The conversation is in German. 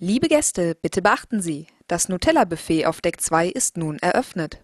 Liebe Gäste, bitte beachten Sie, das Nutella-Buffet auf Deck 2 ist nun eröffnet.